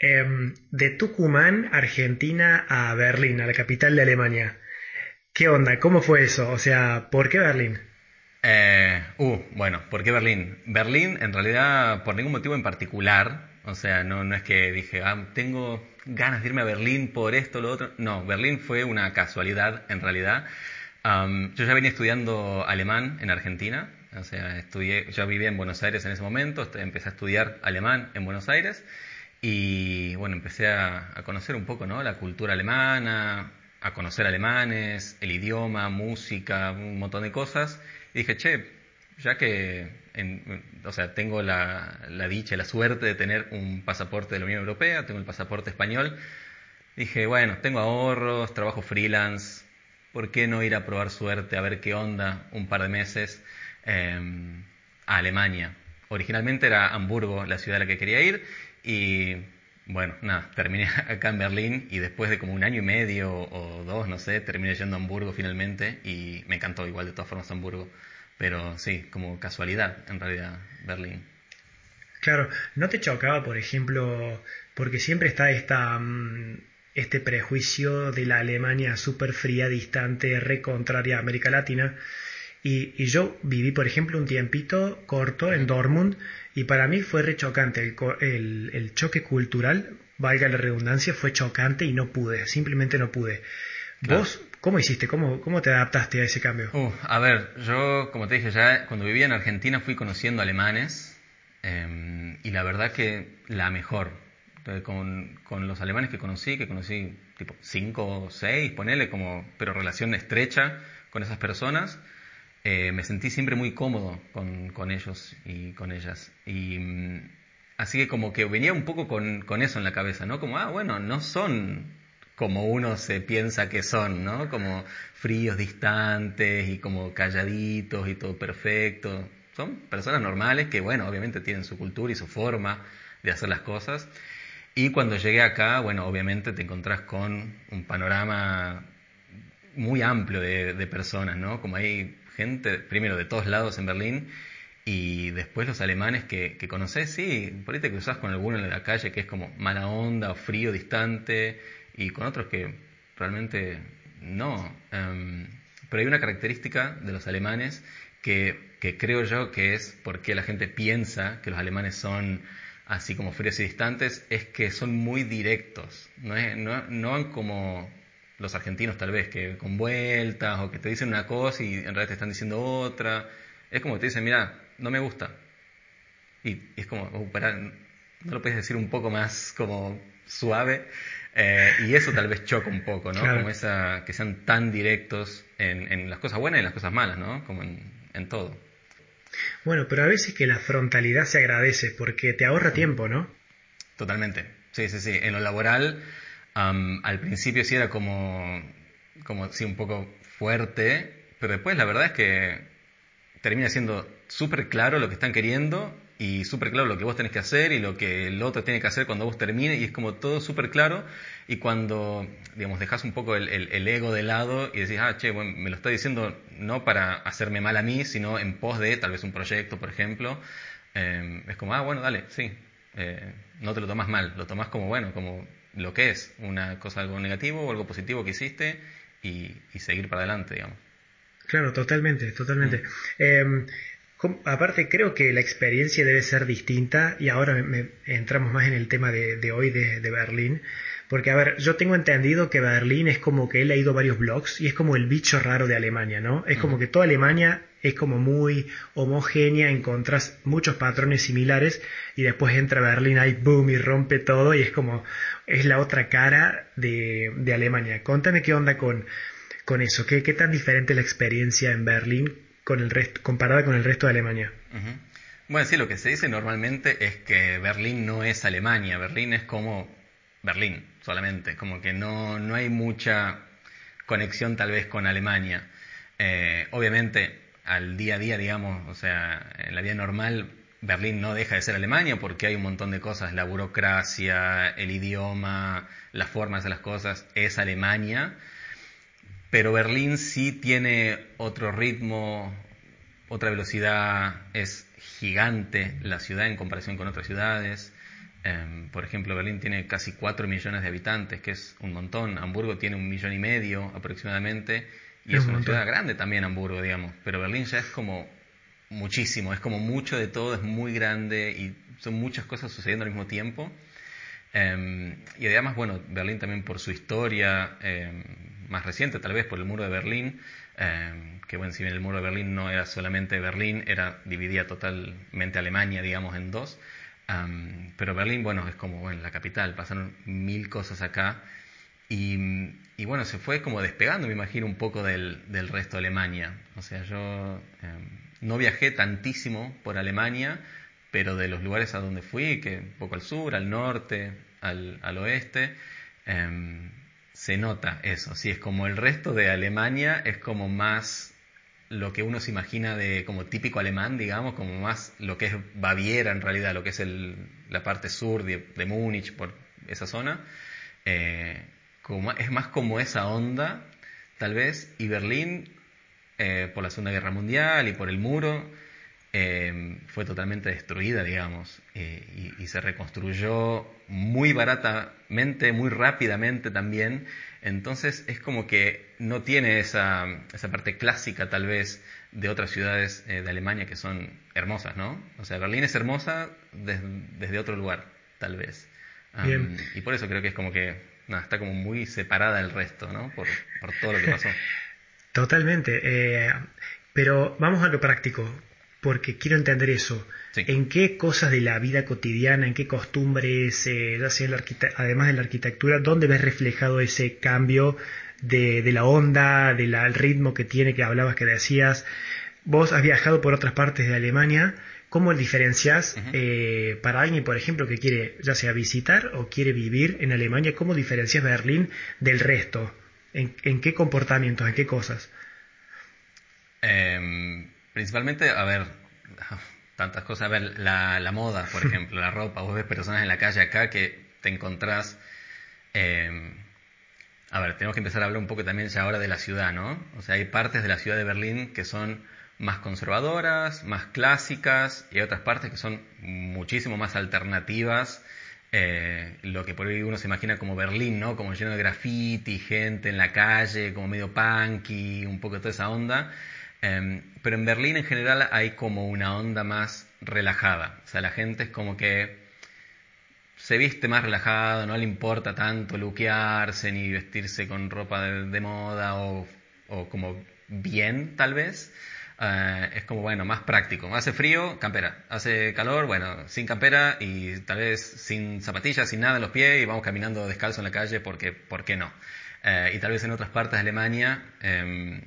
Em, de Tucumán, Argentina, a Berlín, a la capital de Alemania. ¿Qué onda? ¿Cómo fue eso? O sea, ¿por qué Berlín? Eh, uh, bueno, ¿por qué Berlín? Berlín, en realidad, por ningún motivo en particular. O sea, no, no es que dije, ah, tengo ganas de irme a Berlín por esto, lo otro. No, Berlín fue una casualidad, en realidad. yo ya venía estudiando alemán en Argentina. O sea, estudié, yo vivía en Buenos Aires en ese momento, empecé a estudiar alemán en Buenos Aires. Y bueno, empecé a, conocer un poco ¿no? la cultura alemana, a conocer alemanes, el idioma, música, un montón de cosas. Y dije, che, ya que o sea, tengo la, la dicha, la suerte de tener un pasaporte de la Unión Europea, tengo el pasaporte español, dije, bueno, tengo ahorros, trabajo freelance, ¿por qué no ir a probar suerte, a ver qué onda un par de meses em, a Alemania? Originalmente era Hamburgo la ciudad a la que quería ir y bueno, nada, terminé acá en Berlín y después de como un año y medio o dos, no sé, terminé yendo a Hamburgo finalmente y me encantó igual de todas formas Hamburgo. Pero sí, como casualidad en realidad Berlín. Claro, ¿no te chocaba, por ejemplo, porque siempre está esta, mm, este prejuicio de la Alemania súper fría, distante, re contraria a América Latina? Y, y, yo viví, por ejemplo, un tiempito corto en Dortmund y para mí fue re chocante. El, el, choque cultural, valga la redundancia, fue chocante y no pude, simplemente no pude. ¿Vos cómo hiciste? ¿Cómo, ¿Cómo te adaptaste a ese cambio? Uh, a ver, yo, como te dije ya, cuando vivía en Argentina fui conociendo alemanes em, y la verdad que la mejor. con, con, los alemanes que conocí, que conocí tipo cinco o seis, ponele como, pero relación estrecha con esas personas, eh, me sentí siempre muy cómodo con, con ellos y con ellas. Y mm, así que como que venía un poco con, con, eso en la cabeza, ¿no? Como, ah, bueno, no son como uno se piensa que son, ¿no? Como fríos, distantes y como calladitos y todo perfecto. Son personas normales que, bueno, obviamente tienen su cultura y su forma de hacer las cosas. Y cuando llegué acá, bueno, obviamente te encontrás con un panorama muy amplio de, de personas, ¿no? Como hay gente, primero de todos lados en Berlín, y después los alemanes que, que conoces, sí, por ahí te cruzas con alguno en la calle que es como mala onda o frío, distante, y con otros que realmente no. Em, pero hay una característica de los alemanes que, que creo yo que es porque la gente piensa que los alemanes son así como fríos y distantes, es que son muy directos, no, es, no, no van como los argentinos tal vez, que con vueltas o que te dicen una cosa y en realidad te están diciendo otra. Es como que te dicen, mira, no me gusta. Y, es como, oh, no lo puedes decir un poco más como suave. Eh, y eso tal vez choca un poco, ¿no? Como esa, que sean tan directos en, en, las cosas buenas y en las cosas malas, ¿no? Como en, en todo. Bueno, pero a veces que la frontalidad se agradece porque te ahorra tiempo, ¿no? Totalmente. Sí, sí, sí. En lo laboral al principio sí era como, como sí, un poco fuerte, pero después la verdad es que termina siendo súper claro lo que están queriendo y súper claro lo que vos tenés que hacer y lo que el otro tiene que hacer cuando vos termines y es como todo súper claro. Y cuando, digamos, dejas un poco el, el, ego de lado y decís, ah, che, bueno, me lo está diciendo no para hacerme mal a mí, sino en pos de tal vez un proyecto, por ejemplo, em, es como, ah, bueno, dale, sí, eh, no te lo tomas mal, lo tomas como, bueno, como lo que es, una cosa algo negativo o algo positivo que hiciste y, seguir para adelante, digamos. Claro, totalmente, totalmente. Mm. Em, aparte, creo que la experiencia debe ser distinta y ahora entramos más en el tema de, hoy de, de, Berlín. Porque, a ver, yo tengo entendido que Berlín es como que he leído varios blogs y es como el bicho raro de Alemania, ¿no? Es como que toda Alemania es como muy homogénea, encontrás muchos patrones similares y después entra Berlín ahí, boom, y rompe todo y es como, es la otra cara de, de Alemania. Contame qué onda con, con eso, ¿Qué, qué tan diferente la experiencia en Berlín con el resto, comparada con el resto de Alemania. Bueno, sí, lo que se dice normalmente es que Berlín no es Alemania, Berlín es como Berlín solamente, como que no, no hay mucha conexión tal vez con Alemania. Eh, obviamente al día a día, digamos, o sea, en la vida normal, Berlín no deja de ser Alemania porque hay un montón de cosas, la burocracia, el idioma, las formas de las cosas, es Alemania, pero Berlín sí tiene otro ritmo, otra velocidad, es gigante la ciudad en comparación con otras ciudades. Em, por ejemplo, Berlín tiene casi 4 millones de habitantes, que es un montón. Hamburgo tiene un millón y medio aproximadamente. Y es, una ciudad grande también, Hamburgo, digamos. Pero Berlín ya es como muchísimo, es como mucho de todo, es muy grande y son muchas cosas sucediendo al mismo tiempo. Em, y además, bueno, Berlín también por su historia em, más reciente, tal vez por el muro de Berlín, que bueno, si bien el muro de Berlín no era solamente Berlín, era dividía totalmente Alemania, digamos, en dos pero Berlín, bueno, es como bueno, la capital, pasaron mil cosas acá. Y, y, bueno, se fue como despegando, me imagino, un poco del, del resto de Alemania. O sea, yo em, no viajé tantísimo por Alemania, pero de los lugares a donde fui, que un poco al sur, al norte, al, al oeste, em, se nota eso. Sí, es como el resto de Alemania, es como más lo que uno se imagina de como típico alemán, digamos, como más lo que es Baviera en realidad, lo que es el, la parte sur de, de Múnich, por esa zona, eh, como, es más como esa onda, tal vez, y Berlín, eh, por la Segunda Guerra Mundial y por el muro, eh, fue totalmente destruida, digamos, y, y, se reconstruyó muy baratamente, muy rápidamente también, entonces es como que no tiene esa, esa parte clásica tal vez de otras ciudades eh, de Alemania que son hermosas, ¿no? O sea, Berlín es hermosa desde, otro lugar, tal vez. y por eso creo que es como que está como muy separada del resto, ¿no? Por, todo lo que pasó. Totalmente. Eh, pero vamos a lo práctico, porque quiero entender eso. ¿En qué cosas de la vida cotidiana, en qué costumbres, eh, además de la arquitectura, dónde ves reflejado ese cambio de, la onda, del ritmo que tiene, que hablabas, que decías? Vos has viajado por otras partes de Alemania. ¿Cómo diferencias eh, para alguien, por ejemplo, que quiere ya sea visitar o quiere vivir en Alemania, cómo diferencias Berlín del resto? ¿En, qué comportamientos, en qué cosas? Em, principalmente, a ver, tantas cosas. A ver, la, la moda, por ejemplo, la ropa. Vos ves personas en la calle acá que te encontrás. Eh, a ver, tenemos que empezar a hablar un poco también ya ahora de la ciudad, ¿no? O sea, hay partes de la ciudad de Berlín que son más conservadoras, más clásicas, y hay otras partes que son muchísimo más alternativas. Eh, lo que por ahí uno se imagina como Berlín, ¿no? Como lleno de graffiti, gente en la calle, como medio punky, un poco toda esa onda. Em, pero en Berlín en general hay como una onda más relajada. O sea, la gente es como que se viste más relajado, no le importa tanto luquearse ni vestirse con ropa de, moda o, como bien, tal vez. Eh, es como, bueno, más práctico. Hace frío, campera. Hace calor, bueno, sin campera y tal vez sin zapatillas, sin nada en los pies y vamos caminando descalzo en la calle porque, ¿por qué no? Eh, y tal vez en otras partes de Alemania em,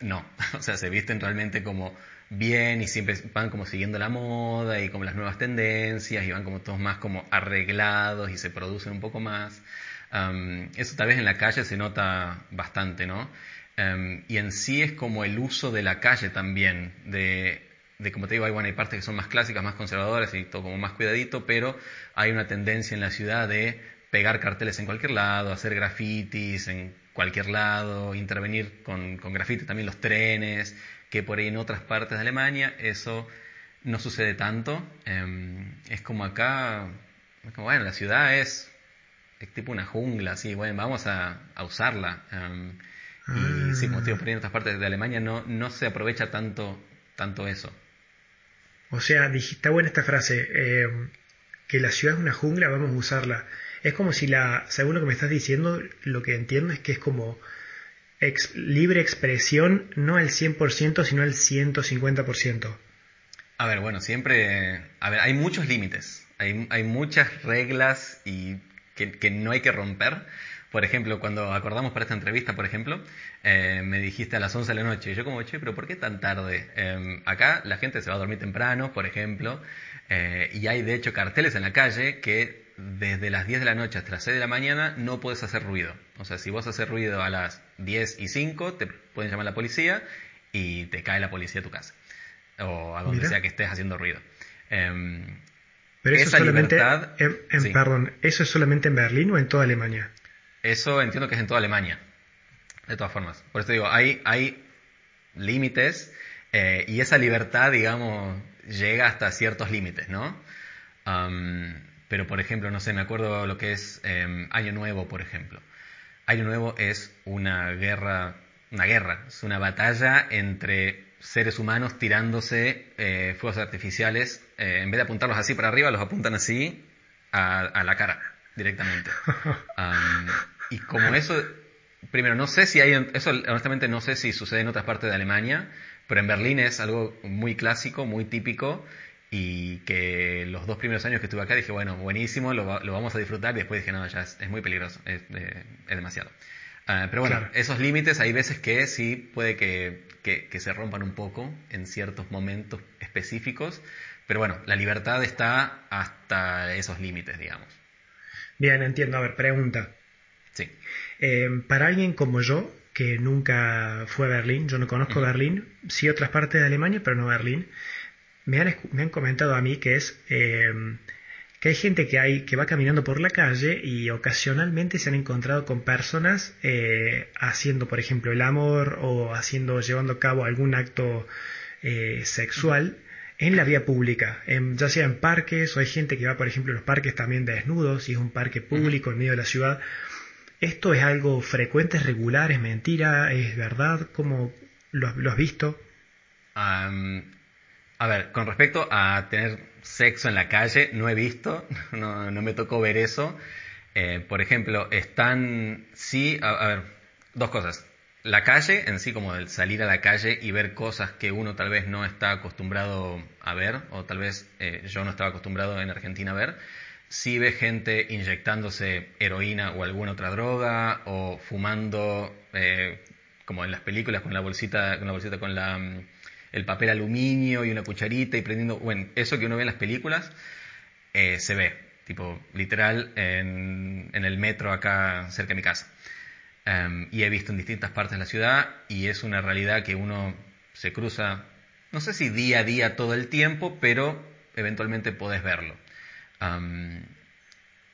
no, o sea, se visten realmente como bien y siempre van como siguiendo la moda y como las nuevas tendencias y van como todos más como arreglados y se producen un poco más. eso tal vez en la calle se nota bastante, ¿no? Y en sí es como el uso de la calle también, de, como te digo, hay, bueno, hay partes que son más clásicas, más conservadoras y todo como más cuidadito, pero hay una tendencia en la ciudad de pegar carteles en cualquier lado, hacer grafitis en cualquier lado, intervenir con, con grafite también los trenes, que por ahí en otras partes de Alemania eso no sucede tanto. Em, es como acá, como, bueno, la ciudad es, es, tipo una jungla, así, bueno, vamos a, a usarla. Em, y sí, como digo, por ahí en otras partes de Alemania no, no se aprovecha tanto, tanto eso. O sea, está buena esta frase, em, que la ciudad es una jungla, vamos a usarla. Es como si la, según lo que me estás diciendo, lo que entiendo es que es como libre expresión, no el 100%, sino el 150%. A ver, bueno, siempre, a ver, hay muchos límites, hay, hay muchas reglas y que, no hay que romper. Por ejemplo, cuando acordamos para esta entrevista, por ejemplo, eh, me dijiste a las 11 de la noche. Yo como, che, pero ¿por qué tan tarde? Em, acá la gente se va a dormir temprano, por ejemplo, eh, y hay de hecho carteles en la calle que desde las 10 de la noche hasta las 6 de la mañana no puedes hacer ruido. O sea, si vos haces ruido a las 10 y 5, te pueden llamar a la policía y te cae la policía a tu casa. O a donde sea que estés haciendo ruido. Em, Pero eso solamente, en, perdón, ¿eso es solamente en Berlín o en toda Alemania? Eso entiendo que es en toda Alemania. De todas formas. Por eso digo, hay, hay límites eh, y esa libertad, digamos, llega hasta ciertos límites, ¿no? pero, por ejemplo, no sé, me acuerdo lo que es em, Año Nuevo, por ejemplo. Año Nuevo es una guerra, una guerra, es una batalla entre seres humanos tirándose eh, fuegos artificiales. Eh, en vez de apuntarlos así para arriba, los apuntan así a, la cara directamente. y como eso, primero, no sé si hay, eso honestamente no sé si sucede en otras partes de Alemania, pero en Berlín es algo muy clásico, muy típico y que los dos primeros años que estuve acá dije, bueno, buenísimo, lo, vamos a disfrutar y después dije, no, ya es, muy peligroso, es, eh, demasiado. Ah, pero bueno, esos límites hay veces que sí puede que, que, se rompan un poco en ciertos momentos específicos, pero bueno, la libertad está hasta esos límites, digamos. Bien, entiendo. A ver, pregunta. Sí. Eh, para alguien como yo, que nunca fue a Berlín, yo no conozco Berlín, sí otras partes de Alemania, pero no Berlín, me han, me han comentado a mí que es eh, que hay gente que hay que va caminando por la calle y ocasionalmente se han encontrado con personas eh, haciendo, por ejemplo, el amor o haciendo, llevando a cabo algún acto eh, sexual en la vía pública, ya sea en parques o hay gente que va, por ejemplo, en los parques también desnudos y es un parque público en medio de la ciudad. ¿Esto es algo frecuente, es regular, es mentira, es verdad? ¿Cómo lo, has visto? A ver, con respecto a tener sexo en la calle, no he visto, no, me tocó ver eso. Eh, por ejemplo, están, sí, a, ver, dos cosas. La calle, en sí, como el salir a la calle y ver cosas que uno tal vez no está acostumbrado a ver, o tal vez eh, yo no estaba acostumbrado en Argentina a ver, sí ve gente inyectándose heroína o alguna otra droga, o fumando, eh, como en las películas, con la bolsita, con la bolsita con la mm, el papel aluminio y una cucharita y prendiendo, bueno, eso que uno ve en las películas, eh, se ve, tipo, literal, en, el metro acá cerca de mi casa. Em, y he visto en distintas partes de la ciudad y es una realidad que uno se cruza, no sé si día a día todo el tiempo, pero eventualmente podés verlo. Em,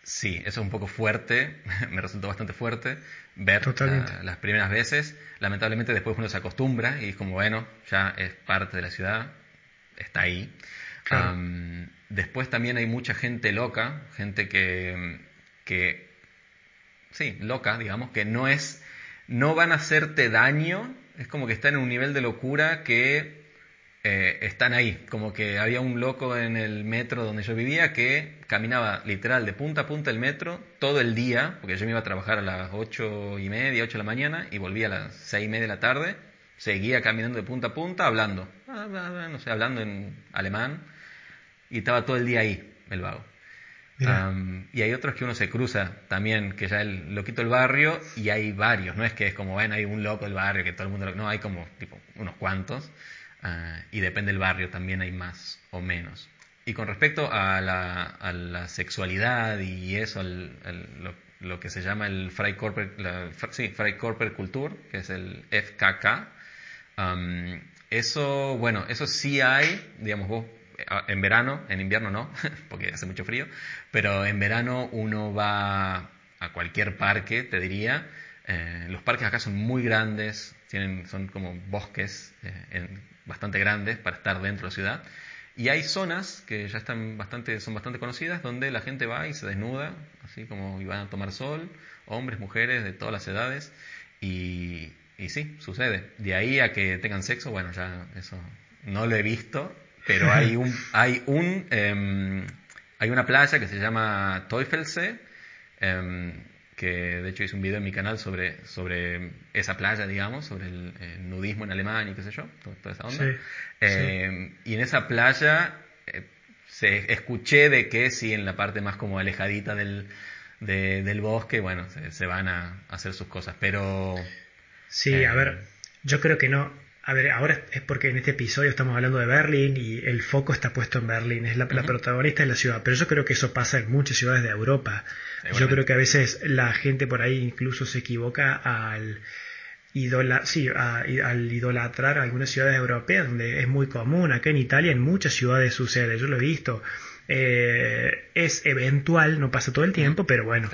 sí, eso es un poco fuerte, me resultó bastante fuerte ver las primeras veces. Lamentablemente después uno se acostumbra y es como, bueno, ya es parte de la ciudad, está ahí. después también hay mucha gente loca, gente que, que, sí, loca, digamos, que no es, no van a hacerte daño, es como que está en un nivel de locura que eh, están ahí. Como que había un loco en el metro donde yo vivía que caminaba literal de punta a punta el metro todo el día, porque yo me iba a trabajar a las ocho y media, ocho de la mañana y volvía a las seis y media de la tarde. Seguía caminando de punta a punta hablando, no sé, hablando en alemán y estaba todo el día ahí, el vago. Y hay otros que uno se cruza también, que ya el loquito del barrio, y hay varios, no es que es como, bueno, hay un loco del barrio que todo el mundo, no, hay como tipo unos cuantos. Ah, y depende del barrio, también hay más o menos. Y con respecto a la, sexualidad y eso, lo, que se llama el Freikörper, la, sí, Kultur, que es el FKK, eso, bueno, eso sí hay, digamos vos, en verano, en invierno no, porque hace mucho frío, pero en verano uno va a cualquier parque, te diría. Eh, los parques acá son muy grandes, tienen, son como bosques eh, bastante grandes para estar dentro de la ciudad. Y hay zonas que ya están bastante, son bastante conocidas donde la gente va y se desnuda, así como y van a tomar sol, hombres, mujeres de todas las edades. Y, y sí, sucede. De ahí a que tengan sexo, bueno, ya eso no lo he visto, pero hay un, hay un, em, hay una playa que se llama Teufelsee, em, que de hecho hice un video en mi canal sobre, sobre esa playa, digamos, sobre el, nudismo en Alemania y qué sé yo, toda, esa onda. Eh, y en esa playa eh, se, escuché de que sí, en la parte más como alejadita del, del bosque, bueno, se, van a, hacer sus cosas, pero... Sí, a ver, yo creo que no, a ver, ahora es porque en este episodio estamos hablando de Berlín y el foco está puesto en Berlín, es la, protagonista de la ciudad, pero yo creo que eso pasa en muchas ciudades de Europa. Yo creo que a veces la gente por ahí incluso se equivoca al, sí, al idolatrar algunas ciudades europeas, donde es muy común. Acá en Italia en muchas ciudades sucede, yo lo he visto. Eh, es eventual, no pasa todo el tiempo, pero bueno.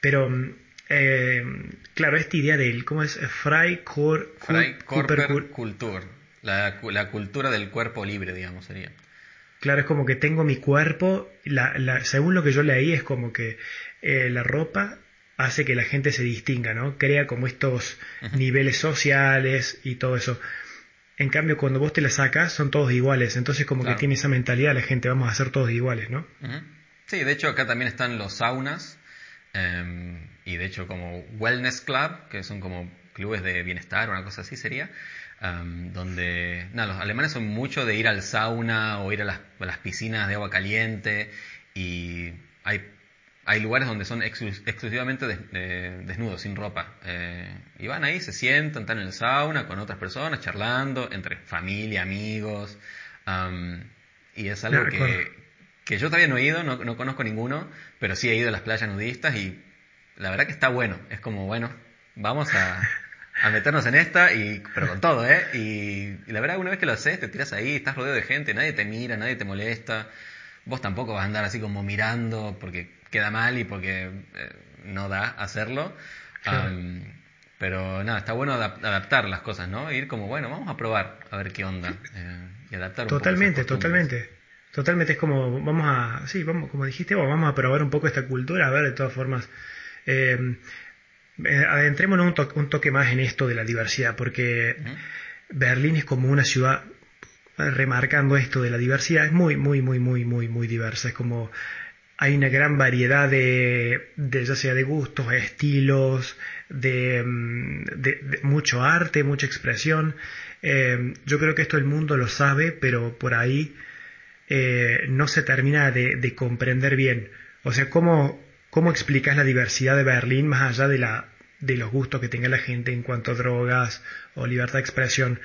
Pero eh, claro, esta idea del, ¿cómo es? Freikörperkultur, la, la cultura del cuerpo libre, digamos, sería. Claro, es como que tengo mi cuerpo, la, según lo que yo leí, es como que eh, la ropa hace que la gente se distinga, ¿no? Crea como estos niveles sociales y todo eso. En cambio, cuando vos te la sacas, son todos iguales. Entonces, como que tiene esa mentalidad la gente, vamos a ser todos iguales, ¿no? Sí, de hecho, acá también están los saunas. Em, y de hecho, como Wellness Club, que son como clubes de bienestar o una cosa así sería. donde, nada, los alemanes son mucho de ir al sauna o ir a las, piscinas de agua caliente y hay, hay lugares donde son exclusivamente desnudos, sin ropa. Eh, y van ahí, se sientan, están en el sauna con otras personas, charlando, entre familia, amigos. y es algo que, que, yo todavía no he ido, no, no conozco ninguno, pero sí he ido a las playas nudistas y la verdad que está bueno. Es como, bueno, vamos a, a meternos en esta, y, pero con todo, ¿eh? Y, la verdad, una vez que lo haces, te tiras ahí, estás rodeado de gente, nadie te mira, nadie te molesta. Vos tampoco vas a andar así como mirando porque queda mal y porque eh, no da hacerlo. pero nada, está bueno adaptar las cosas, ¿no? Ir como, bueno, vamos a probar a ver qué onda. Eh, y adaptar un Totalmente, totalmente. Totalmente es como, vamos a, sí, vamos, como dijiste, vamos a probar un poco esta cultura, a ver, de todas formas. Eh, eh, adentrémonos un, un, toque más en esto de la diversidad, porque Berlín es como una ciudad, remarcando esto de la diversidad, es muy, muy, muy, muy, muy, muy diversa. Es como hay una gran variedad de, de ya sea de gustos, estilos, de, mm, de, mucho arte, mucha expresión. Eh, yo creo que esto el mundo lo sabe, pero por ahí eh, no se termina de, comprender bien. O sea, ¿cómo, ¿Cómo explicas la diversidad de Berlín más allá de, la, de los gustos que tenga la gente en cuanto a drogas o libertad de expresión?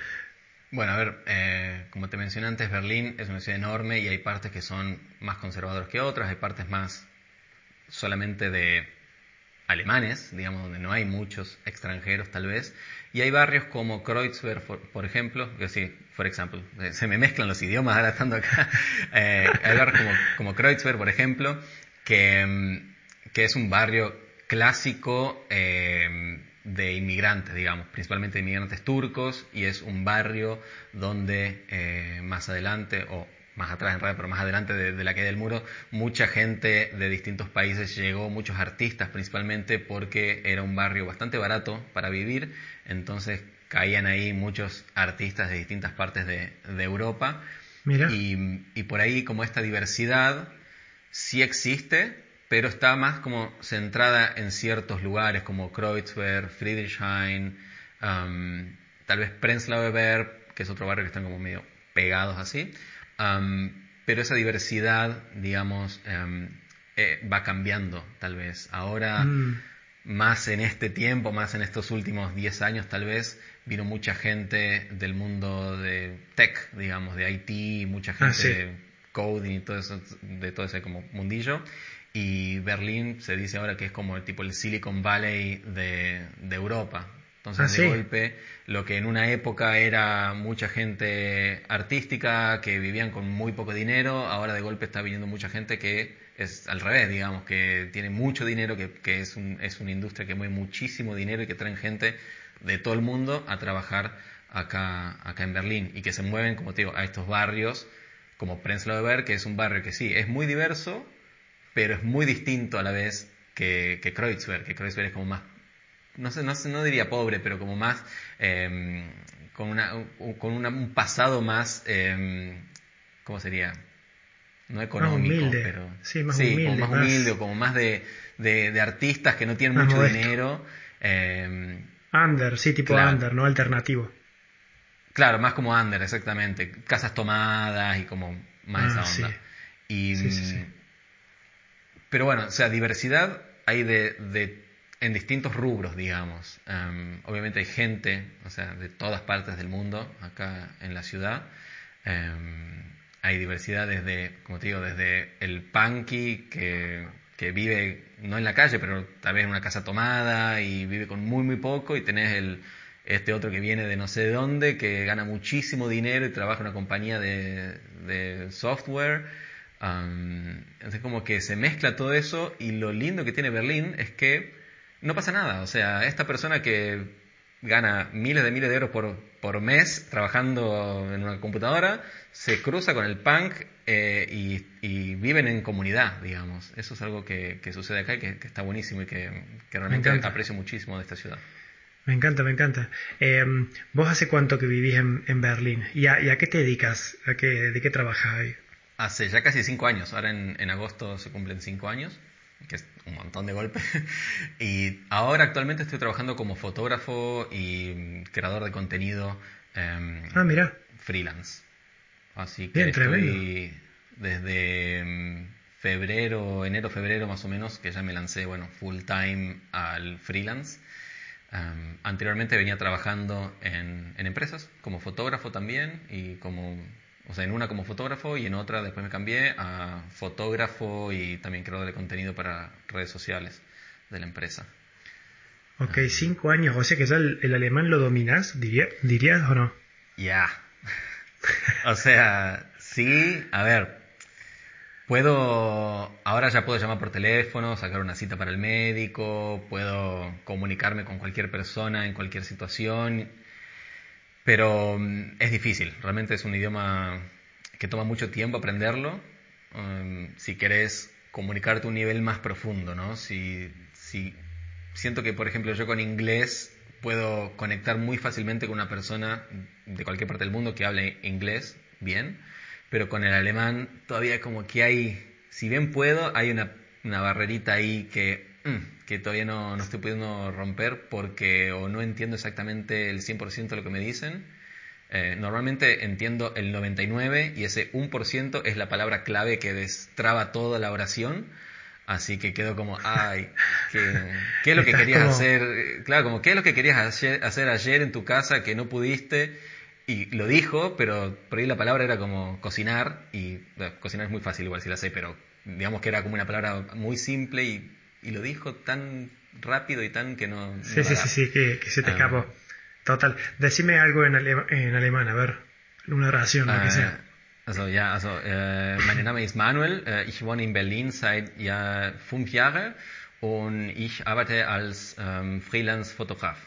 Bueno, a ver, eh, como te mencioné antes, Berlín es una ciudad enorme y hay partes que son más conservadoras que otras, hay partes más solamente de alemanes, digamos, donde no hay muchos extranjeros tal vez, y hay barrios como Kreuzberg, por, ejemplo, que sí, por ejemplo, eh, se me mezclan los idiomas ahora estando acá, eh, hay barrios como, como Kreuzberg, por ejemplo, que mm, que es un barrio clásico eh, de inmigrantes, digamos, principalmente inmigrantes turcos, y es un barrio donde eh, más adelante, o más atrás en realidad, pero más adelante de, la caída del muro, mucha gente de distintos países llegó, muchos artistas principalmente, porque era un barrio bastante barato para vivir, entonces caían ahí muchos artistas de distintas partes de, Europa. Y, y por ahí como esta diversidad sí existe, pero está más como centrada en ciertos lugares como Kreuzberg, Friedrichshain, um, tal vez Prenzlauer Berg, que es otro barrio que están como medio pegados así. Um, pero esa diversidad, digamos, um, eh, va cambiando tal vez. Ahora, mm. más en este tiempo, más en estos últimos 10 años tal vez, vino mucha gente del mundo de tech, digamos, de IT, mucha ah, gente de coding y todo eso, de todo ese como mundillo y Berlín se dice ahora que es como el tipo el Silicon Valley de, Europa. Entonces, ah, de golpe, lo que en una época era mucha gente artística que vivían con muy poco dinero, ahora de golpe está viniendo mucha gente que es al revés, digamos, que tiene mucho dinero, que, que es, un, es una industria que mueve muchísimo dinero y que traen gente de todo el mundo a trabajar acá, acá en Berlín y que se mueven, como te digo, a estos barrios como Prenzlauer Berg, que es un barrio que sí, es muy diverso, pero es muy distinto a la vez que, que Kreuzberg, que Kreuzberg es como más, no sé, no, no diría pobre, pero como más, em, con, una, con un pasado más, eh, ¿cómo sería? No económico, pero sí, más humilde, como más, humilde, o como más de, de, artistas que no tienen mucho dinero. Eh, under, sí, tipo under, no alternativo. Claro, más como under, exactamente. Casas tomadas y como más ah, esa onda. Y, sí, sí, pero bueno, o sea, diversidad hay de, de en distintos rubros, digamos. Em, obviamente hay gente, o sea, de todas partes del mundo acá en la ciudad. Em, hay diversidad desde, como te digo, desde el punky que, que, vive no en la calle, pero tal vez en una casa tomada y vive con muy, muy poco y tenés el, este otro que viene de no sé de dónde, que gana muchísimo dinero y trabaja en una compañía de, de software entonces como que se mezcla todo eso y lo lindo que tiene Berlín es que no pasa nada. O sea, esta persona que gana miles de miles de euros por, por mes trabajando en una computadora, se cruza con el punk eh, y, viven en comunidad, digamos. Eso es algo que, sucede acá y que, está buenísimo y que, realmente aprecio muchísimo de esta ciudad. Me encanta, me encanta. Em, ¿Vos hace cuánto que vivís en, Berlín? ¿Y a, qué te dedicas? ¿A qué, ¿De qué trabajas ahí? Hace ya casi cinco años. Ahora en, en agosto se cumplen cinco años que es un montón de golpes. y ahora actualmente estoy trabajando como fotógrafo y creador de contenido. Em, ah, mira. Freelance. Así que estoy desde em, febrero, enero, febrero más o menos, que ya me lancé, bueno, full time al freelance. Em, anteriormente venía trabajando en, en empresas como fotógrafo también y como o sea, en una como fotógrafo y en otra después me cambié a fotógrafo y también creador de contenido para redes sociales de la empresa. Ok, cinco años, o sea que ya el, alemán lo dominas, diría, dirías o no? Ya. o sea, sí, a ver, puedo, ahora ya puedo llamar por teléfono, sacar una cita para el médico, puedo comunicarme con cualquier persona en cualquier situación pero mm, es difícil, realmente es un idioma que toma mucho tiempo aprenderlo. Um, si querés comunicarte a un nivel más profundo, ¿no? Si, si siento que, por ejemplo, yo con inglés puedo conectar muy fácilmente con una persona de cualquier parte del mundo que hable inglés bien, pero con el alemán todavía como que hay, si bien puedo, hay una, una barrerita ahí que que todavía no, no, estoy pudiendo romper porque o no entiendo exactamente el 100% de lo que me dicen. Eh, normalmente entiendo el 99% y ese 1% es la palabra clave que destraba toda la oración. Así que quedo como, ay, ¿qué, es lo que querías hacer? Claro, como, ¿qué es lo que querías hacer ayer en tu casa que no pudiste? Y lo dijo, pero por ahí la palabra era como cocinar, y cocinar es muy fácil igual si la sé, pero digamos que era como una palabra muy simple y y lo dijo tan rápido y tan que no... Sí, sí, sí, sí, que, se te ah. escapó. Total. Decime algo en, en alemán, a ver, una oración, lo que sea. Also ja, also äh, mein Name ist Manuel, äh, ich wohne in Berlin seit ja, fünf Jahren und ich arbeite als ähm, Freelance-Fotograf.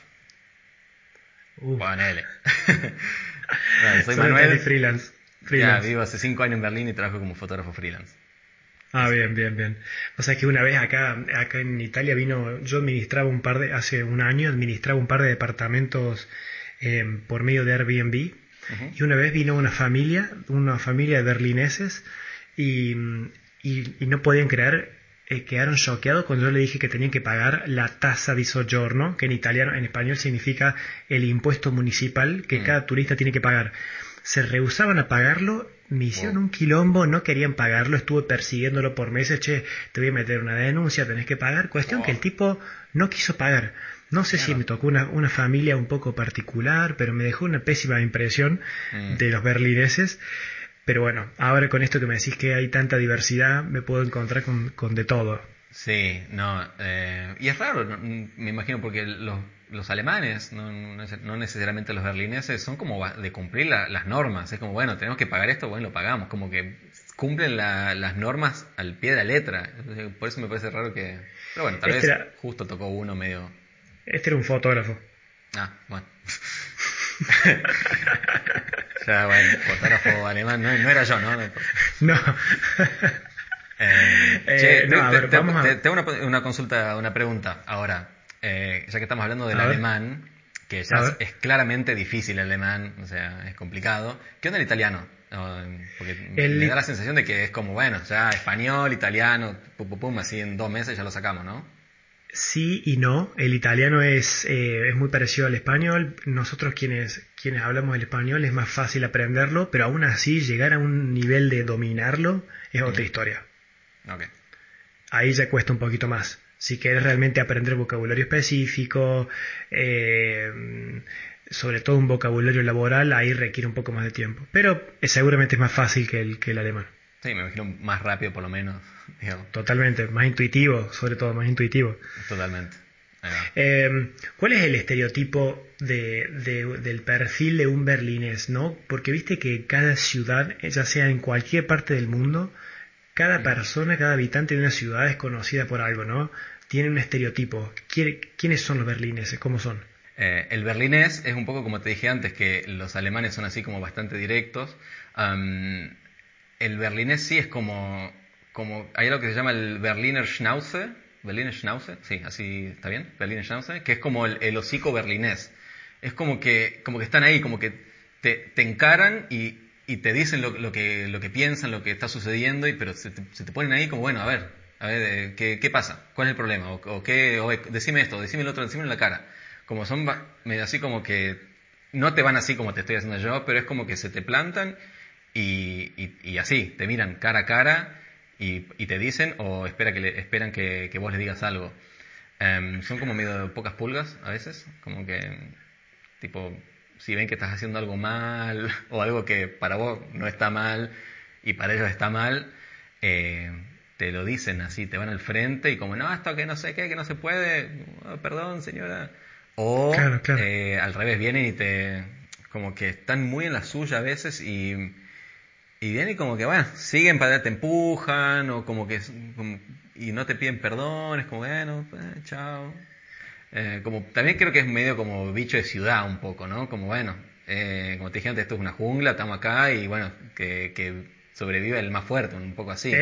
Uh. Ponele. no, soy Manuel. Freelance. freelance. Ya, vivo hace cinco años en Berlín y trabajo como fotógrafo freelance. Ah, bien, bien, bien. O sea que una vez acá, acá en Italia vino, yo administraba un par de, hace un año administraba un par de departamentos eh, por medio de Airbnb y una vez vino una familia, una familia de berlineses y, y, no podían creer, eh, quedaron choqueados cuando yo le dije que tenían que pagar la tasa de soggiorno, que en italiano, en español significa el impuesto municipal que mm. cada turista tiene que pagar. Se rehusaban a pagarlo me hicieron un quilombo, no querían pagarlo, estuve persiguiéndolo por meses, che, te voy a meter una denuncia, tenés que pagar. Cuestión que el tipo no quiso pagar. No sé si me tocó una, una, familia un poco particular, pero me dejó una pésima impresión mm. de los berlineses. Pero bueno, ahora con esto que me decís que hay tanta diversidad, me puedo encontrar con, con de todo. Sí, no, eh, y es raro, me imagino, porque los, los alemanes, no, no, necesariamente los berlineses, son como de cumplir las normas. Es como, bueno, tenemos que pagar esto, bueno, lo pagamos. Como que cumplen las normas al pie de la letra. por eso me parece raro que... Pero bueno, tal este vez justo tocó uno medio... Este era un fotógrafo. Ah, bueno. ya, bueno, fotógrafo alemán, no, era yo, ¿no? No. Eh, tengo una, una, consulta, una pregunta ahora. Eh, ya que estamos hablando del alemán, que ya es, claramente difícil el alemán, o sea, es complicado. ¿Qué onda el italiano? Porque me da la sensación de que es como, bueno, ya español, italiano, pum, pum, pum, así en dos meses ya lo sacamos, ¿no? Sí y no. El italiano es, eh, es muy parecido al español. Nosotros quienes, quienes hablamos el español es más fácil aprenderlo, pero aún así llegar a un nivel de dominarlo es otra historia. Ahí ya cuesta un poquito más. Si quieres realmente aprender vocabulario específico, eh, sobre todo un vocabulario laboral, ahí requiere un poco más de tiempo. Pero seguramente es más fácil que el, que el alemán. Sí, me imagino más rápido por lo menos. Totalmente, más intuitivo, sobre todo más intuitivo. Totalmente. Eh, ¿Cuál es el estereotipo de, del perfil de un berlinés? ¿no? Porque viste que cada ciudad, ya sea en cualquier parte del mundo, cada persona, cada habitante de una ciudad es conocida por algo, ¿no? Tiene un estereotipo. ¿Quiénes son los berlineses? ¿Cómo son? Eh, el berlinés es un poco como te dije antes, que los alemanes son así como bastante directos. el berlinés sí es como, como, hay algo que se llama el Berliner Schnauze, Berliner Schnauze, sí, así está bien, Berliner Schnauze, que es como el, hocico berlinés. Es como que, como que están ahí, como que te, te encaran y, y, te dicen lo, lo, que, lo que piensan, lo que está sucediendo, y, pero se te, se te ponen ahí como, bueno, a ver, a ver, eh, ¿qué, qué pasa? ¿Cuál es el problema? O, qué, o, decime esto, decime lo otro, decime en la cara como son medio así como que no te van así como te estoy haciendo yo, pero es como que se te plantan y, y, así, te miran cara a cara y, y te dicen o espera que le, esperan que, que, vos les digas algo. Em, son como medio pocas pulgas a veces, como que tipo, si ven que estás haciendo algo mal o algo que para vos no está mal y para ellos está mal, eh, te lo dicen así, te van al frente y como, no, esto que no sé qué, que no se puede, oh, perdón señora. O eh, al revés, vienen y te. como que están muy en la suya a veces y. Y vienen y como que, bueno, siguen para te empujan, o como que. y no te piden perdón, es como, bueno, pues, chao. Eh, como, también creo que es medio como bicho de ciudad un poco, ¿no? Como, bueno, eh, como te dije antes, esto es una jungla, estamos acá y bueno, que, que sobrevive el más fuerte, un poco así.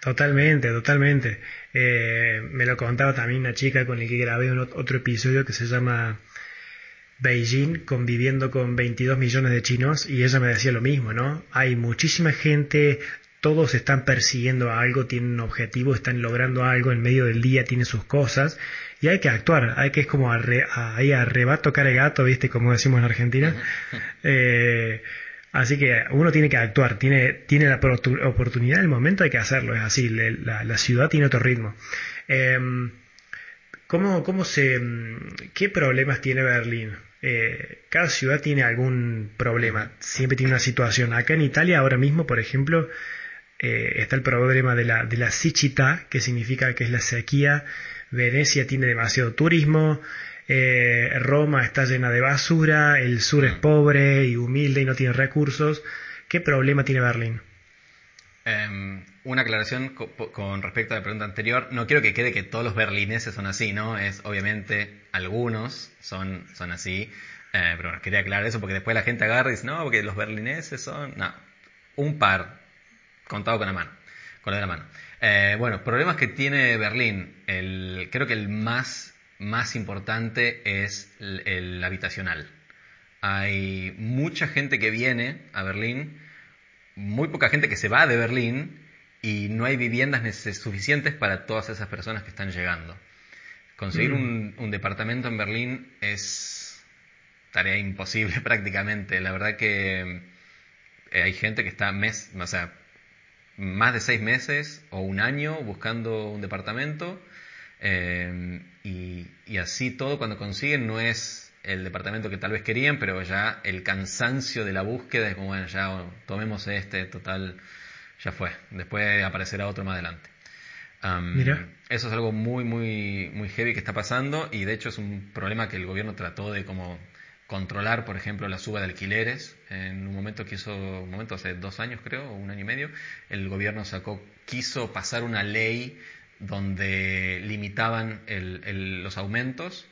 totalmente, totalmente. Eh, me lo contaba también una chica con la que grabé un otro episodio que se llama Beijing conviviendo con 22 millones de chinos y ella me decía lo mismo, ¿no? Hay muchísima gente, todos están persiguiendo algo, tienen un objetivo, están logrando algo en medio del día, tienen sus cosas y hay que actuar, hay que es como ahí arrebato cara gato, ¿viste? Como decimos en Argentina. Eh, Así que uno tiene que actuar, tiene, tiene la oportunidad, el momento hay que hacerlo, es así, la, ciudad tiene otro ritmo. Em, ¿cómo, cómo se, ¿Qué problemas tiene Berlín? Eh, cada ciudad tiene algún problema, siempre tiene una situación. Acá en Italia ahora mismo, por ejemplo, eh, está el problema de la, de la sichita, que significa que es la sequía. Venecia tiene demasiado turismo, eh, Roma está llena de basura, el sur es mm. pobre y humilde y no tiene recursos. ¿Qué problema tiene Berlín? Em, una aclaración con respecto a la pregunta anterior. No quiero que quede que todos los berlineses son así, ¿no? Es obviamente algunos son, son así. Eh, pero bueno, quería aclarar eso porque después la gente agarra y dice, no, porque los berlineses son. No, un par, contado con la mano, con la de la mano. Eh, bueno, problemas que tiene Berlín. El, creo que el más más importante es el, habitacional. Hay mucha gente que viene a Berlín, muy poca gente que se va de Berlín y no hay viviendas suficientes para todas esas personas que están llegando. Conseguir un, mm. departamento en Berlín es tarea imposible prácticamente. La verdad que eh, hay gente que está mes, o sea, más de seis meses o un año buscando un departamento eh, y, así todo cuando consiguen no es el departamento que tal vez querían, pero ya el cansancio de la búsqueda es como, bueno, ya tomemos este, total, ya fue. Después aparecerá otro más adelante. Mira. Eso es algo muy, muy, muy heavy que está pasando y de hecho es un problema que el gobierno trató de como controlar, por ejemplo, la suba de alquileres. En un momento quiso, un momento hace dos años creo, o un año y medio, el gobierno sacó, quiso pasar una ley donde limitaban los aumentos.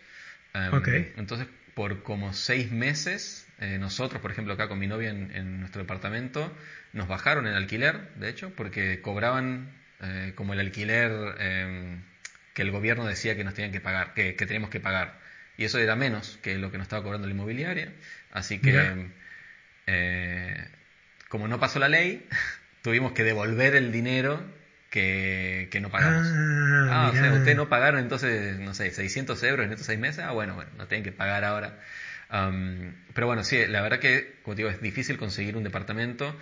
Em, entonces, por como seis meses, eh, nosotros, por ejemplo, acá con mi novia en, nuestro departamento, nos bajaron el alquiler, de hecho, porque cobraban eh, como el alquiler em, que el gobierno decía que nos tenían que pagar, que, teníamos que pagar. Y eso era menos que lo que nos estaba cobrando la inmobiliaria. Así que, eh, como no pasó la ley, tuvimos que devolver el dinero que, no pagamos. Ah, ah o sea, ustedes no pagaron entonces, no sé, 600 euros en estos seis meses. Ah, bueno, bueno, no tienen que pagar ahora. pero bueno, sí, la verdad que, como digo, es difícil conseguir un departamento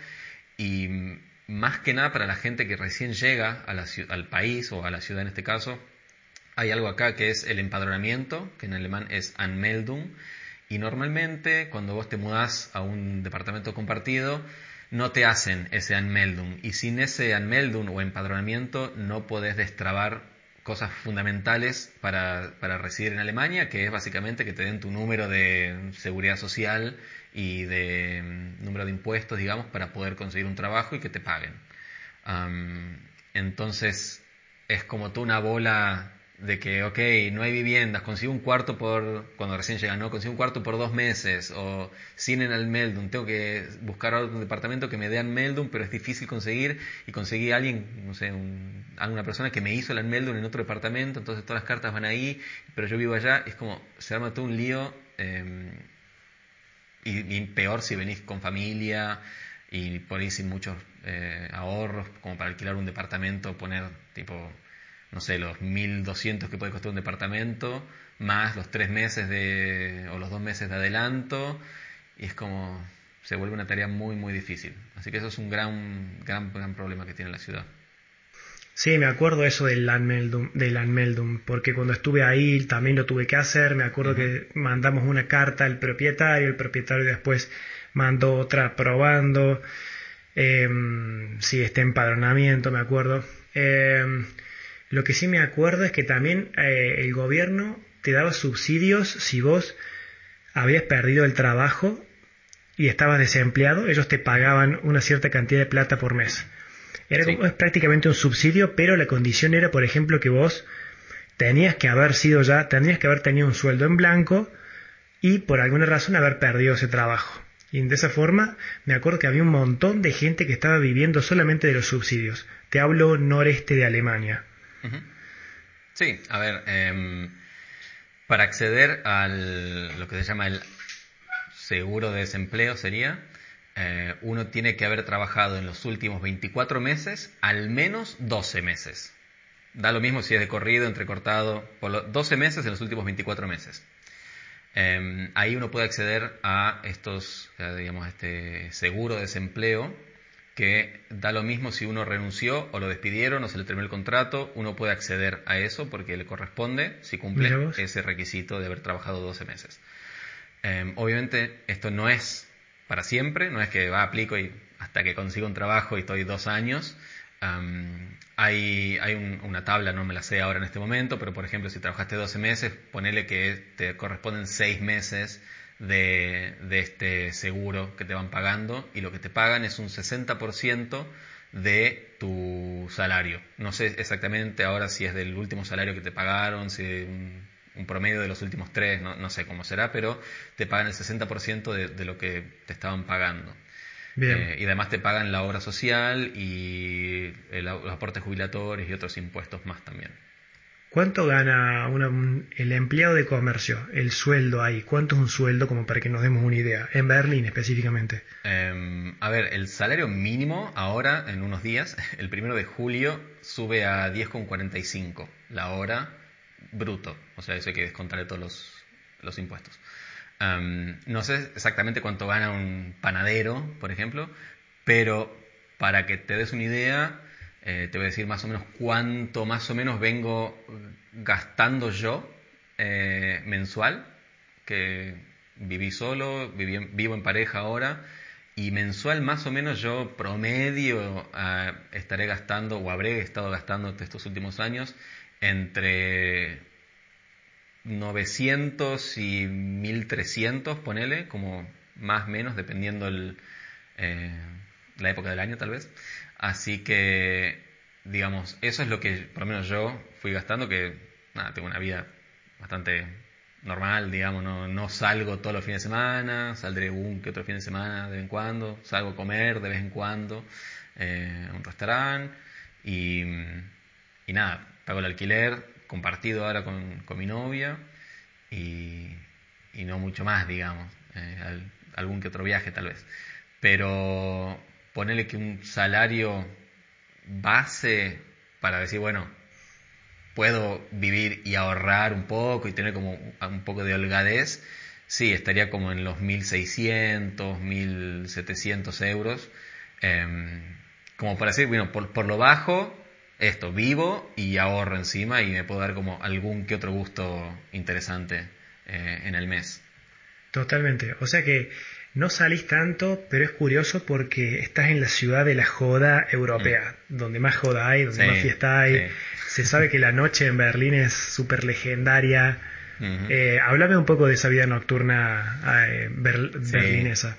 y más que nada para la gente que recién llega a la, al país o a la ciudad en este caso, hay algo acá que es el empadronamiento, que en alemán es Anmeldung, y normalmente cuando vos te mudás a un departamento compartido, no te hacen ese Anmeldung. Y sin ese Anmeldung o empadronamiento no podés destrabar cosas fundamentales para, para, residir en Alemania, que es básicamente que te den tu número de seguridad social y de mm, número de impuestos, digamos, para poder conseguir un trabajo y que te paguen. entonces, es como tú una bola de que, ok, no hay viviendas, consigo un cuarto por, cuando recién llega, ¿no? Consigo un cuarto por dos meses, o sin en el Meldum, tengo que buscar otro departamento que me dé Meldum, pero es difícil conseguir, y conseguí a alguien, no sé, un, alguna persona que me hizo el Meldum en otro departamento, entonces todas las cartas van ahí, pero yo vivo allá, es como, se arma todo un lío, em, y, peor si venís con familia, y por ahí sin muchos eh, ahorros, como para alquilar un departamento, poner tipo no sé, los 1.200 que puede costar un departamento, más los tres meses de, o los dos meses de adelanto, y es como, se vuelve una tarea muy, muy difícil. Así que eso es un gran, gran, gran problema que tiene la ciudad. Sí, me acuerdo eso del Anmeldum, del porque cuando estuve ahí también lo tuve que hacer. Me acuerdo que mandamos una carta al propietario, el propietario después mandó otra probando. Eh, sí, este empadronamiento, me acuerdo. Eh, lo que sí me acuerdo es que también eh, el gobierno te daba subsidios si vos habías perdido el trabajo y estabas desempleado, ellos te pagaban una cierta cantidad de plata por mes. Era como, es prácticamente un subsidio, pero la condición era, por ejemplo, que vos tenías que haber sido ya, tenías que haber tenido un sueldo en blanco y por alguna razón haber perdido ese trabajo. Y de esa forma me acuerdo que había un montón de gente que estaba viviendo solamente de los subsidios. Te hablo noreste de Alemania. Sí, a ver, em, para acceder al lo que se llama el seguro de desempleo sería, eh, uno tiene que haber trabajado en los últimos 24 meses al menos 12 meses. Da lo mismo si es de corrido, entrecortado, por 12 meses en los últimos 24 meses. Em, ahí uno puede acceder a estos, digamos, este seguro de desempleo que da lo mismo si uno renunció o lo despidieron o se le terminó el contrato, uno puede acceder a eso porque le corresponde si cumple ese requisito de haber trabajado 12 meses. Em, obviamente esto no es para siempre, no es que va, aplico y hasta que consiga un trabajo y estoy dos años. Hay hay una tabla, no me la sé ahora en este momento, pero por ejemplo si trabajaste 12 meses, ponele que te corresponden 6 meses de, este seguro que te van pagando y lo que te pagan es un 60% de tu salario. No sé exactamente ahora si es del último salario que te pagaron, si un, un promedio de los últimos tres, no, sé cómo será, pero te pagan el 60% de, de lo que te estaban pagando. Eh, y además te pagan la obra social y los aportes jubilatorios y otros impuestos más también. ¿Cuánto gana el empleado de comercio? El sueldo ahí. ¿Cuánto es un sueldo como para que nos demos una idea? En Berlín específicamente. Em, a ver, el salario mínimo ahora, en unos días, el primero de julio, sube a 10,45 la hora bruto. O sea, eso hay que descontarle todos los, impuestos. Em, no sé exactamente cuánto gana un panadero, por ejemplo, pero para que te des una idea, eh, te voy a decir más o menos cuánto más o menos vengo gastando yo eh, mensual, que viví solo, vivo en pareja ahora, y mensual más o menos yo promedio ah, estaré gastando o habré estado gastando estos últimos años entre 900 y 1300, ponele, como más o menos, dependiendo el, eh, la época del año tal vez. Así que, digamos, eso es lo que por lo menos yo fui gastando, que nada, tengo una vida bastante normal, digamos, no, no salgo todos los fines de semana, saldré un que otro fin de semana de vez en cuando, salgo a comer de vez en cuando eh, a un restaurante y, nada, pago el alquiler compartido ahora con, con mi novia y, y, no mucho más, digamos, eh, algún que otro viaje tal vez. Pero ponerle que un salario base para decir, bueno, puedo vivir y ahorrar un poco y tener como un poco de holgadez, sí, estaría como en los 1.600, 1.700 euros. Em, como para decir, bueno, por, lo bajo, esto, vivo y ahorro encima y me puedo dar como algún que otro gusto interesante eh, en el mes. Totalmente. O sea que no salís tanto, pero es curioso porque estás en la ciudad de la joda europea, mm. donde más joda hay, donde más fiesta hay. Se sabe que la noche en Berlín es súper legendaria. Eh, háblame un poco de esa vida nocturna eh, berlinesa.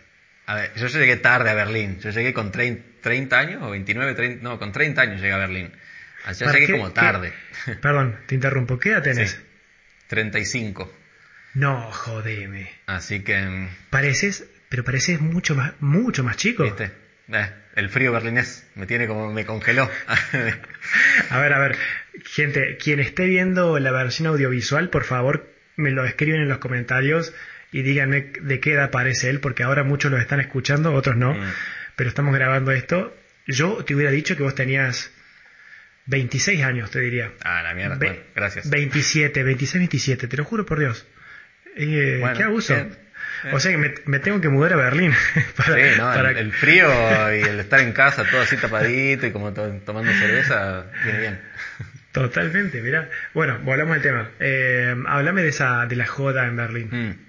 A ver, yo llegué tarde a Berlín. Yo llegué con 30, años o 29, 30, no, con 30 años llegué a Berlín. Allá llegué como tarde. Perdón, te interrumpo. ¿Qué edad tenés? 35. No, jodeme. Así que... Mm, pareces, pero pareces mucho más, mucho más chico. ¿Viste? Eh, el frío berlinés me tiene como, me congeló. a ver, a ver, gente, quien esté viendo la versión audiovisual, por favor, me lo escriben en los comentarios y díganme de qué edad parece él, porque ahora muchos lo están escuchando, otros no, mm. pero estamos grabando esto. Yo te hubiera dicho que vos tenías 26 años, te diría. Ah, la mierda, gracias. 27, 26, 27, te lo juro por Dios. Eh, qué abuso. O sea que me, tengo que mudar a Berlín. para, sí, no, el, frío y el estar en casa todo así tapadito y como tomando cerveza, viene bien. Totalmente, mira. Bueno, volvamos al tema. Eh, háblame de esa de la joda en Berlín. Mm.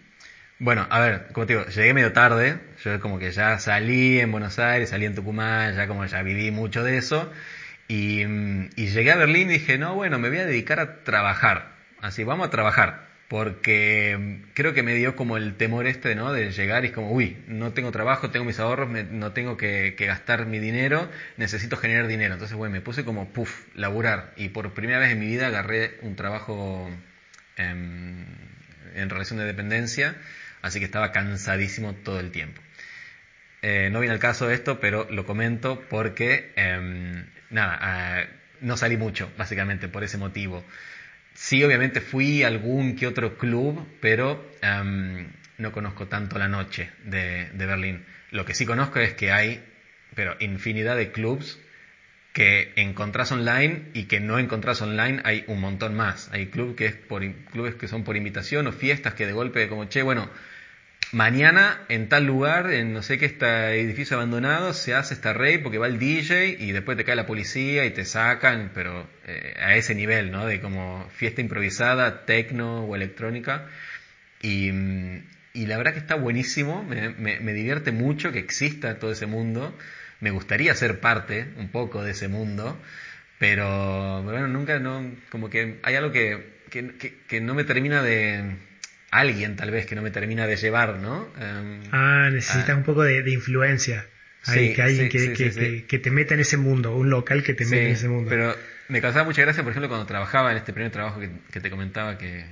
Bueno, a ver, como te digo, llegué medio tarde. Yo como que ya salí en Buenos Aires, salí en Tucumán, ya como ya viví mucho de eso. Y, mm, y llegué a Berlín y dije, no, bueno, me voy a dedicar a trabajar. Así, vamos a trabajar porque mm, creo que me dio como el temor este, ¿no? De llegar y es como, uy, no tengo trabajo, tengo mis ahorros, no tengo que, gastar mi dinero, necesito generar dinero. Entonces, bueno, me puse como, puff, laburar. Y por primera vez en mi vida agarré un trabajo en, relación de dependencia, así que estaba cansadísimo todo el tiempo. Eh, no viene al caso de esto, pero lo comento porque, em, nada, ah, no salí mucho, básicamente, por ese motivo. Sí, obviamente fui a algún que otro club, pero em, no conozco tanto la noche de, Berlín. Lo que sí conozco es que hay, pero infinidad de clubs que encontrás online y que no encontrás online hay un montón más. Hay club que es por, clubes que son por invitación o fiestas que de golpe como, che, bueno, mañana en tal lugar, en no sé qué este edificio abandonado, se hace esta rey porque va el DJ y después te cae la policía y te sacan, pero eh, a ese nivel, ¿no? De como fiesta improvisada, tecno o electrónica. Y, y la verdad que está buenísimo, me, divierte mucho que exista todo ese mundo. Me gustaría ser parte un poco de ese mundo, pero bueno, nunca, no, como que hay algo que, que no me termina de alguien tal vez que no me termina de llevar, ¿no? Em, ah, necesitas ah. un poco de, influencia. Hay, que alguien que, te meta en ese mundo, un local que te meta en ese mundo. Pero me causaba mucha gracia, por ejemplo, cuando trabajaba en este primer trabajo que, te comentaba, que,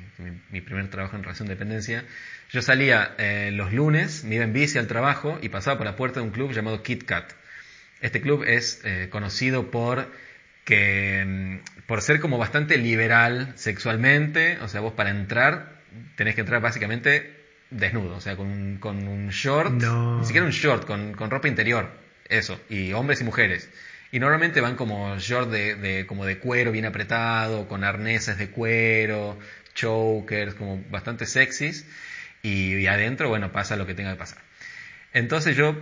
mi, primer trabajo en relación de dependencia, yo salía eh, los lunes, me iba en bici al trabajo y pasaba por la puerta de un club llamado Kit Kat. Este club es eh, conocido por que em, por ser como bastante liberal sexualmente, o sea, vos para entrar tenés que entrar básicamente desnudo, o sea, con un, con un short, ni siquiera un short, con, con, ropa interior, eso, y hombres y mujeres. Y normalmente van como short de, de, como de cuero bien apretado, con arneses de cuero, chokers, como bastante sexys, y, y adentro, bueno, pasa lo que tenga que pasar. Entonces yo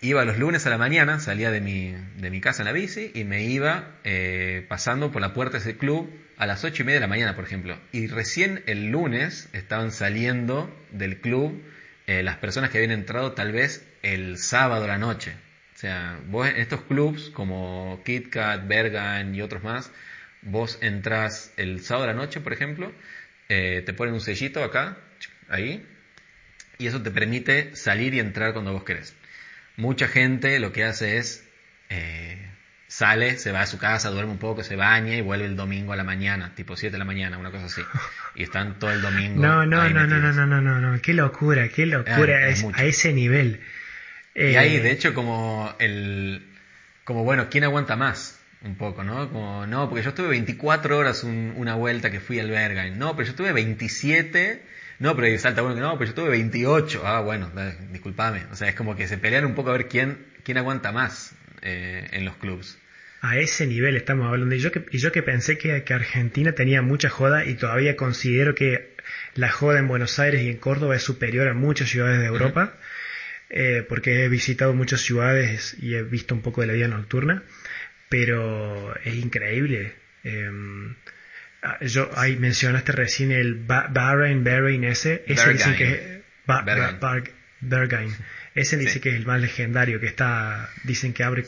iba los lunes a la mañana, salía de mi, de mi casa en la bici y me iba eh, pasando por la puerta de ese club a las ocho y media de la mañana, por ejemplo. Y recién el lunes estaban saliendo del club eh, las personas que habían entrado tal vez el sábado a la noche. O sea, vos en estos clubs como KitKat, Bergan y otros más, vos entras el sábado a la noche, por ejemplo, eh, te ponen un sellito acá, ahí, y eso te permite salir y entrar cuando vos querés. Mucha gente lo que hace es eh, sale, se va a su casa, duerme un poco, se baña y vuelve el domingo a la mañana, tipo 7 de la mañana, una cosa así. Y están todo el domingo. No, no, no, no, no, no, no, no, no, qué locura, qué locura es, a ese nivel. Y ahí, de eh, hecho, como el, como bueno, ¿quién aguanta más? Un poco, ¿no? Como, no, porque yo estuve 24 horas una vuelta que fui al Berghain. No, pero yo estuve 27 no, pero salta uno que no, pero yo tuve 28. Ah, bueno, discúlpame. O sea, es como que se pelean un poco a ver quién, quién aguanta más eh, en los clubs. A ese nivel estamos hablando. Y yo que, y yo que pensé que, que, Argentina tenía mucha joda y todavía considero que la joda en Buenos Aires y en Córdoba es superior a muchas ciudades de Europa, eh, porque he visitado muchas ciudades y he visto un poco de la vida nocturna, pero es increíble. Em, yo ahí mencionaste recién el Bahrain, Bahrain ese, ese dicen que es Bergain. Ese dice que es el más legendario, que está, dicen que abre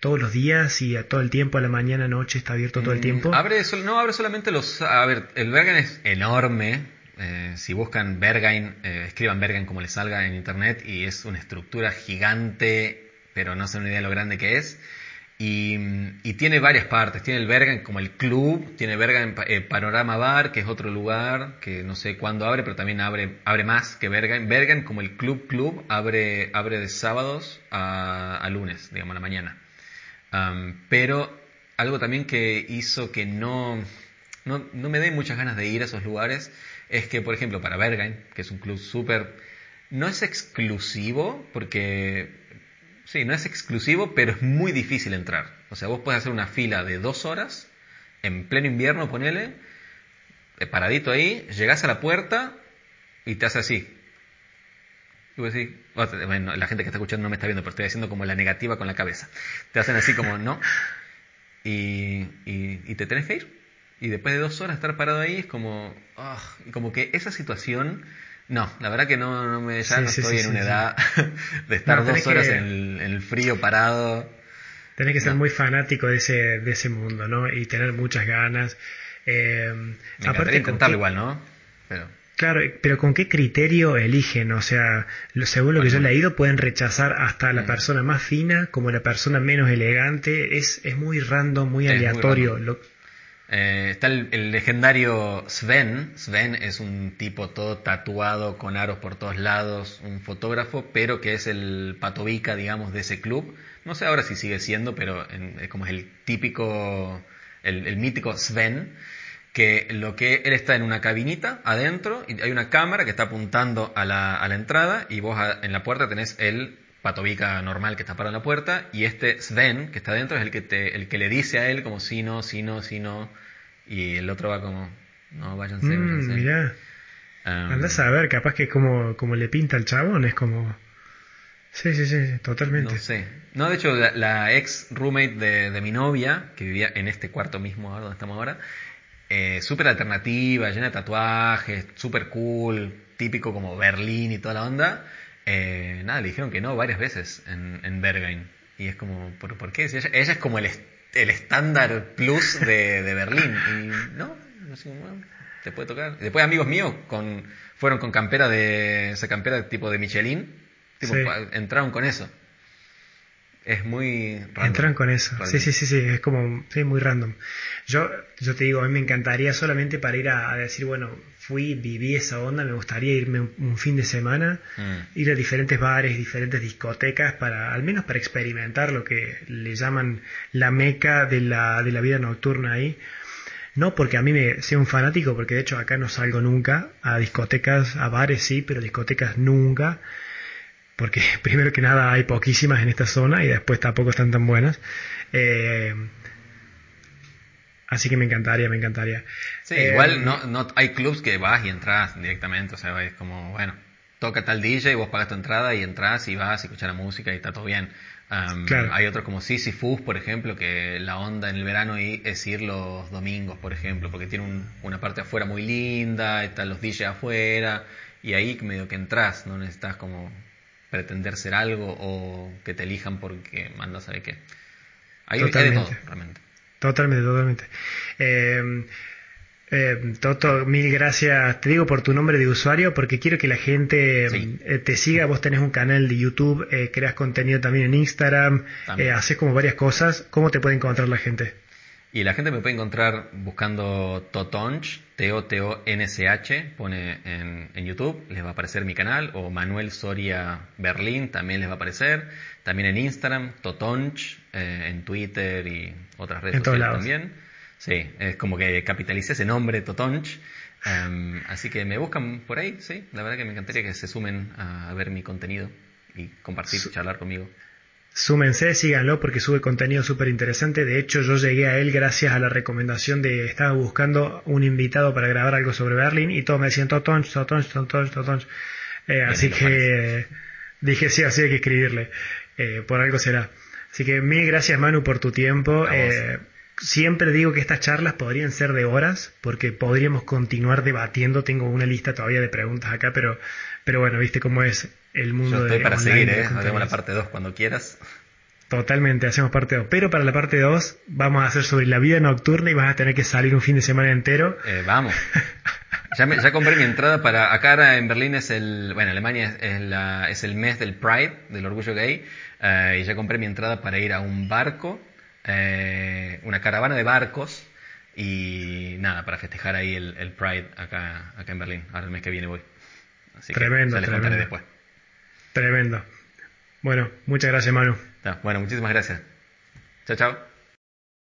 todos los días y a todo el tiempo, a la mañana, noche, está abierto todo el mm, tiempo. Abre, no abre solamente los, a ver, el Bergain es enorme, eh, si buscan Bergain, eh, escriban Bergain como les salga en internet y es una estructura gigante, pero no se una idea de lo grande que es. Y, tiene varias partes. Tiene el Bergen como el club, tiene Bergen eh, Panorama Bar, que es otro lugar que no sé cuándo abre, pero también abre, abre más que Bergen. Bergen como el club club abre, abre de sábados a, lunes, digamos, a la mañana. pero algo también que hizo que no, no, no me dé muchas ganas de ir a esos lugares es que, por ejemplo, para Bergen, que es un club súper... No es exclusivo, porque Sí, no es exclusivo, pero es muy difícil entrar. O sea, vos puedes hacer una fila de dos horas, en pleno invierno, ponele, eh, paradito ahí, llegás a la puerta y te hace así. Y la gente que está escuchando no me está viendo, pero estoy haciendo como la negativa con la cabeza. Te hacen así como, no. Y, y, te tenés que ir. Y después de dos horas estar parado ahí es como, ah, como que esa situación no, la verdad que no, no me, ya no estoy en una edad de estar dos horas en, el, frío parado. Tenés que ser muy fanático de ese, de ese mundo, ¿no? Y tener muchas ganas. Eh, me aparte, intentarlo igual, ¿no? Pero... Claro, pero ¿con qué criterio eligen? O sea, según lo que yo he leído, pueden rechazar hasta la mm. persona más fina como la persona menos elegante. Es, es muy random, muy aleatorio. Eh, está el, legendario Sven. Sven es un tipo todo tatuado con aros por todos lados, un fotógrafo, pero que es el patovica, digamos, de ese club. No sé ahora si sigue siendo, pero como es el típico, el, mítico Sven, que lo que él está en una cabinita adentro y hay una cámara que está apuntando a la, a la entrada y vos en la puerta tenés el patovica normal que está para la puerta y este Sven que está dentro es el que te, el que le dice a él como si no, si no, si no y el otro va como no váyanse, mm, Mirá. Um, a ver, capaz que como, como le pinta el chabón, es como Sí, sí, sí, totalmente. No sé. No, de hecho, la, ex roommate de, mi novia, que vivía en este cuarto mismo donde estamos ahora, eh, súper alternativa, llena de tatuajes, súper cool, típico como Berlín y toda la onda. Eh, nada, le dijeron que no varias veces en, en Berghain. Y es como, ¿por, por qué? ella, es como el, el estándar plus de, de Berlín. Y no, no te puede tocar. Después amigos míos con, fueron con campera de, esa campera tipo de Michelin, tipo, entraron con eso. Es muy random. Entran con eso. Sí, sí, sí, sí, es como, sí, muy random. Yo, yo te digo, a mí me encantaría solamente para ir a decir, bueno, fui, viví esa onda, me gustaría irme un, fin de semana, mm. ir a diferentes bares, diferentes discotecas, para al menos para experimentar lo que le llaman la meca de la, de la vida nocturna ahí. No porque a mí me sea un fanático, porque de hecho acá no salgo nunca a discotecas, a bares sí, pero discotecas nunca, porque primero que nada hay poquísimas en esta zona y después tampoco están tan buenas. Eh, Así que me encantaría, me encantaría. Sí, igual eh, no, no hay clubs que vas y entras directamente, o sea, es como, bueno, toca tal DJ, vos pagas tu entrada y entras y vas y escuchas la música y está todo bien. Hay otros como Sisyphus, por ejemplo, que la onda en el verano es ir los domingos, por ejemplo, porque tiene una parte afuera muy linda, están los DJs afuera, y ahí medio que entras, no necesitas como pretender ser algo o que te elijan porque mandas a ver qué. Ahí hay de todo, realmente. Totalmente, totalmente. Eh, eh, Toto, mil gracias, te digo por tu nombre de usuario, porque quiero que la gente eh, te siga. Vos tenés un canal de YouTube, eh, creas contenido también en Instagram, haces como varias cosas. ¿Cómo te puede encontrar la gente? Y la gente me puede encontrar buscando Totonch, T-O-T-O-N-C-H, pone en, en, YouTube, les va a aparecer mi canal, o Manuel Soria Berlín también les va a aparecer. También en Instagram, Totonch, eh, en Twitter y otras redes sociales también. Sí, es como que capitalicé ese nombre, Totonch. Em, así que me buscan por ahí, sí. La verdad que me encantaría que se sumen a ver mi contenido y compartir, charlar conmigo. Súmense, síganlo porque sube contenido súper interesante. De hecho, yo llegué a él gracias a la recomendación de estaba buscando un invitado para grabar algo sobre Berlín y todos me decían Totonch, Totonch, Totonch, Totonch. Eh, así que dije, sí, así hay que escribirle. Eh, por algo será. Así que mil gracias Manu por tu tiempo. Eh, siempre digo que estas charlas podrían ser de horas porque podríamos continuar debatiendo. Tengo una lista todavía de preguntas acá, pero, pero bueno, viste cómo es el mundo Yo estoy para seguir, ¿eh? Hacemos la parte 2 cuando quieras. Totalmente, hacemos parte 2. Pero para la parte 2 vamos a hacer sobre la vida nocturna y vas a tener que salir un fin de semana entero. Eh, vamos. ya, compré mi entrada para... Acá en Berlín es el... Bueno, Alemania es, la, es el mes del Pride, del orgullo gay. Eh, y ya compré mi entrada para ir a un barco, eh, una caravana de barcos. Y nada, para festejar ahí el, Pride acá, acá en Berlín. Ahora el mes que viene voy. Tremendo, que contaré después. Tremendo. Bueno, muchas gracias, Manu. Ah, bueno, muchísimas gracias. Chao, chao.